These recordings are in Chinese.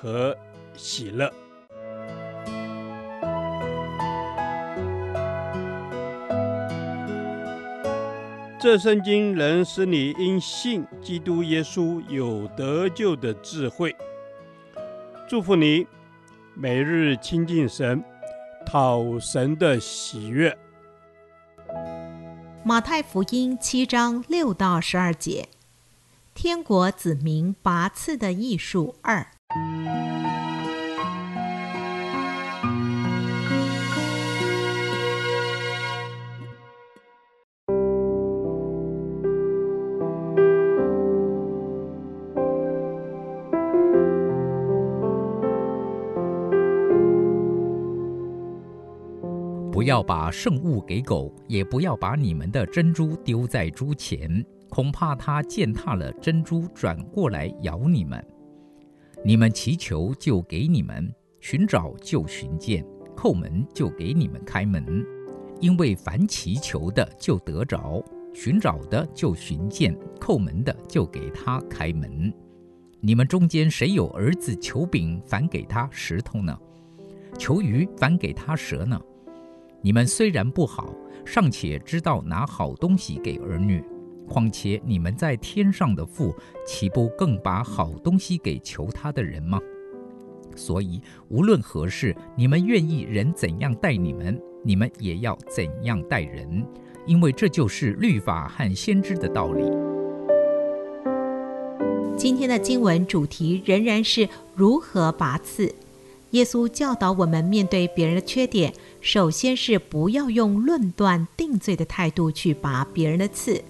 和喜乐。这圣经能使你因信基督耶稣有得救的智慧。祝福你，每日亲近神，讨神的喜悦。马太福音七章六到十二节，天国子民拔刺的艺术二。不要把圣物给狗，也不要把你们的珍珠丢在猪前，恐怕它践踏了珍珠，转过来咬你们。你们祈求，就给你们；寻找，就寻见；叩门，就给你们开门。因为凡祈求的，就得着；寻找的，就寻见；叩门的，就给他开门。你们中间谁有儿子求饼，反给他石头呢？求鱼，反给他蛇呢？你们虽然不好，尚且知道拿好东西给儿女，况且你们在天上的父，岂不更把好东西给求他的人吗？所以无论何事，你们愿意人怎样待你们，你们也要怎样待人，因为这就是律法和先知的道理。今天的经文主题仍然是如何拔刺。耶稣教导我们，面对别人的缺点，首先是不要用论断定罪的态度去拔别人的刺，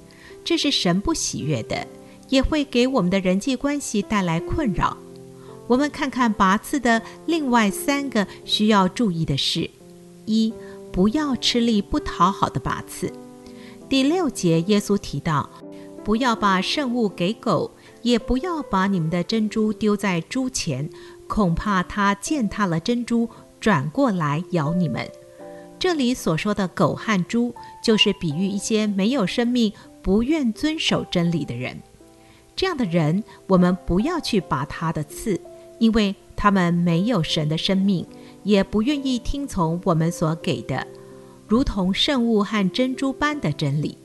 这是神不喜悦的，也会给我们的人际关系带来困扰。我们看看拔刺的另外三个需要注意的事：一、不要吃力不讨好的拔刺。第六节，耶稣提到，不要把圣物给狗，也不要把你们的珍珠丢在猪前。恐怕它践踏了珍珠，转过来咬你们。这里所说的狗和猪，就是比喻一些没有生命、不愿遵守真理的人。这样的人，我们不要去拔他的刺，因为他们没有神的生命，也不愿意听从我们所给的，如同圣物和珍珠般的真理。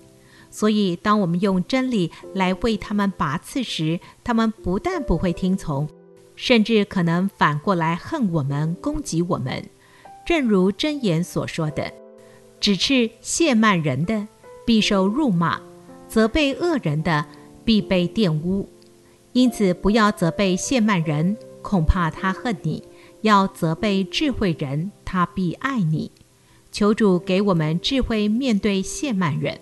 所以，当我们用真理来为他们拔刺时，他们不但不会听从。甚至可能反过来恨我们、攻击我们，正如箴言所说的：“指斥亵慢人的，必受辱骂；责备恶人的，必被玷污。”因此，不要责备亵慢人，恐怕他恨你；要责备智慧人，他必爱你。求主给我们智慧，面对亵慢人。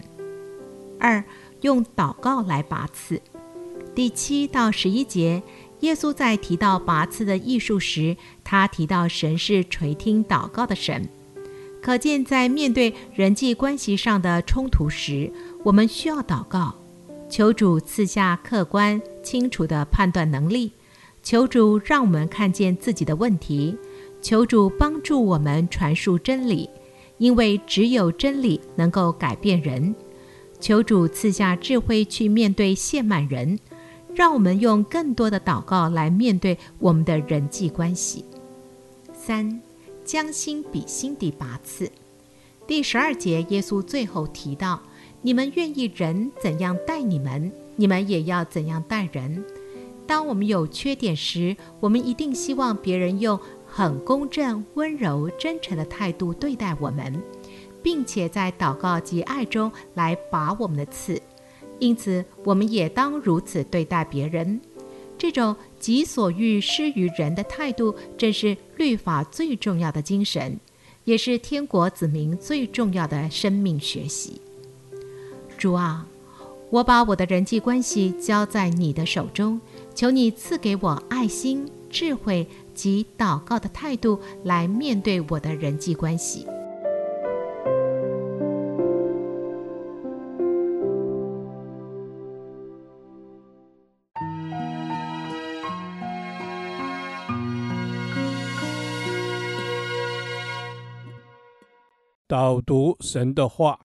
二，用祷告来拔刺。第七到十一节。耶稣在提到拔刺的艺术时，他提到神是垂听祷告的神，可见在面对人际关系上的冲突时，我们需要祷告，求主赐下客观清楚的判断能力，求主让我们看见自己的问题，求主帮助我们传述真理，因为只有真理能够改变人，求主赐下智慧去面对亵慢人。让我们用更多的祷告来面对我们的人际关系。三，将心比心地拔次。第十二节，耶稣最后提到：“你们愿意人怎样待你们，你们也要怎样待人。”当我们有缺点时，我们一定希望别人用很公正、温柔、真诚的态度对待我们，并且在祷告及爱中来拔我们的刺。因此，我们也当如此对待别人。这种己所欲施于人的态度，正是律法最重要的精神，也是天国子民最重要的生命学习。主啊，我把我的人际关系交在你的手中，求你赐给我爱心、智慧、及祷告的态度来面对我的人际关系。导读神的话。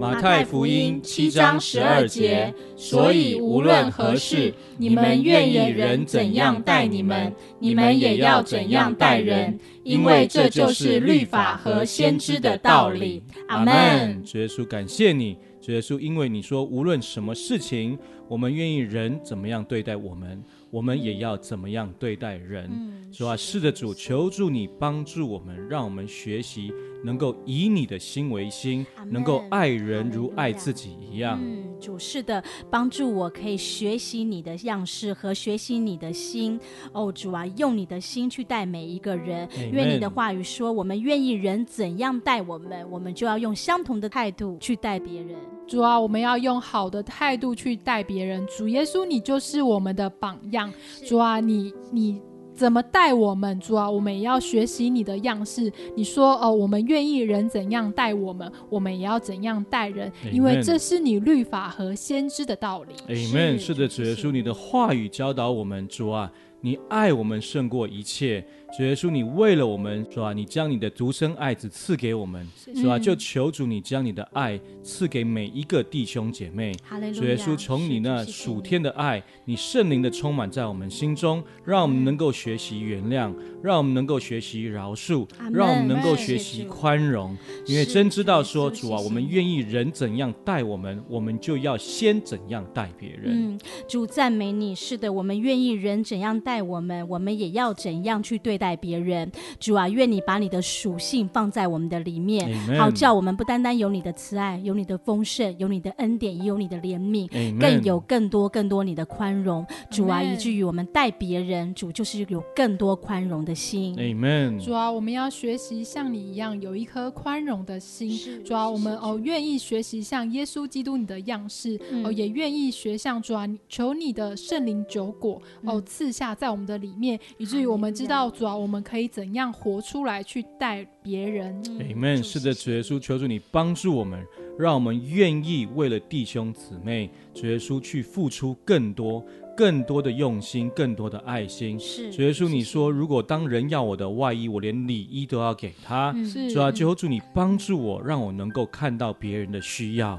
马太福音七章十二节，所以无论何事，你们愿意人怎样待你们，你们也要怎样待人，因为这就是律法和先知的道理。阿门。主耶稣，感谢你，主耶稣，因为你说无论什么事情，我们愿意人怎么样对待我们，我们也要怎么样对待人。主啊，是的，主，求助你帮助我们，让我们学习。能够以你的心为心，能够爱人如爱自己一样。嗯，主是的，帮助我可以学习你的样式和学习你的心。哦，主啊，用你的心去待每一个人。愿你的话语说，我们愿意人怎样待我们，我们就要用相同的态度去待别人。主啊，我们要用好的态度去待别人。主耶稣，你就是我们的榜样。主啊，你你。怎么待我们，主啊，我们也要学习你的样式。你说哦，我们愿意人怎样待我们，我们也要怎样待人.因为这是你律法和先知的道理。Amen。是的，主耶稣，你的话语教导我们，主啊。你爱我们胜过一切，主耶稣，你为了我们，是吧？你将你的独生爱子赐给我们，是吧？就求主你将你的爱赐给每一个弟兄姐妹。主耶稣，从你那属天的爱，你圣灵的充满在我们心中，让我们能够学习原谅，让我们能够学习饶恕，让我们能够学习宽容。因为真知道说，主啊，我们愿意人怎样待我们，我们就要先怎样待别人。嗯，主赞美你，是的，我们愿意人怎样待。爱我们，我们也要怎样去对待别人。主啊，愿你把你的属性放在我们的里面，Amen. 好叫我们不单单有你的慈爱，有你的丰盛，有你的恩典，也有你的怜悯，Amen. 更有更多更多你的宽容。主啊，以至于我们待别人，主就是有更多宽容的心。Amen. 主啊，我们要学习像你一样有一颗宽容的心。主啊，我们哦愿意学习像耶稣基督你的样式，嗯、哦也愿意学像主啊，求你的圣灵酒果哦赐下在。我们的里面，以至于我们知道主啊，我们可以怎样活出来去带别人。Amen。是的，主耶稣，求主你帮助我们，让我们愿意为了弟兄姊妹，主耶稣去付出更多。更多的用心，更多的爱心。是，主耶稣，你说，如果当人要我的外衣，我连里衣都要给他。是，主啊，最后祝你帮助我，让我能够看到别人的需要，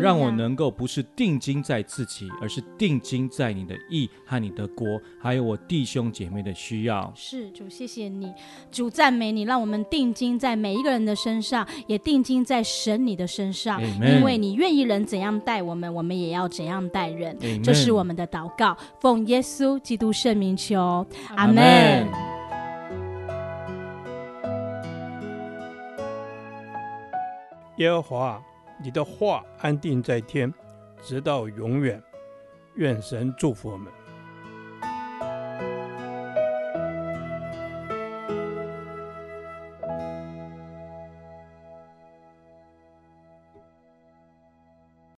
让我能够不是定睛在自己，而是定睛在你的义和你的国，还有我弟兄姐妹的需要。是，主，谢谢你，主赞美你，让我们定睛在每一个人的身上，也定睛在神你的身上、因为你愿意人怎样待我们，我们也要怎样待人。这是我们的祷告。奉耶稣基督圣名求，阿门。耶和华，你的话安定在天，直到永远。愿神祝福我们。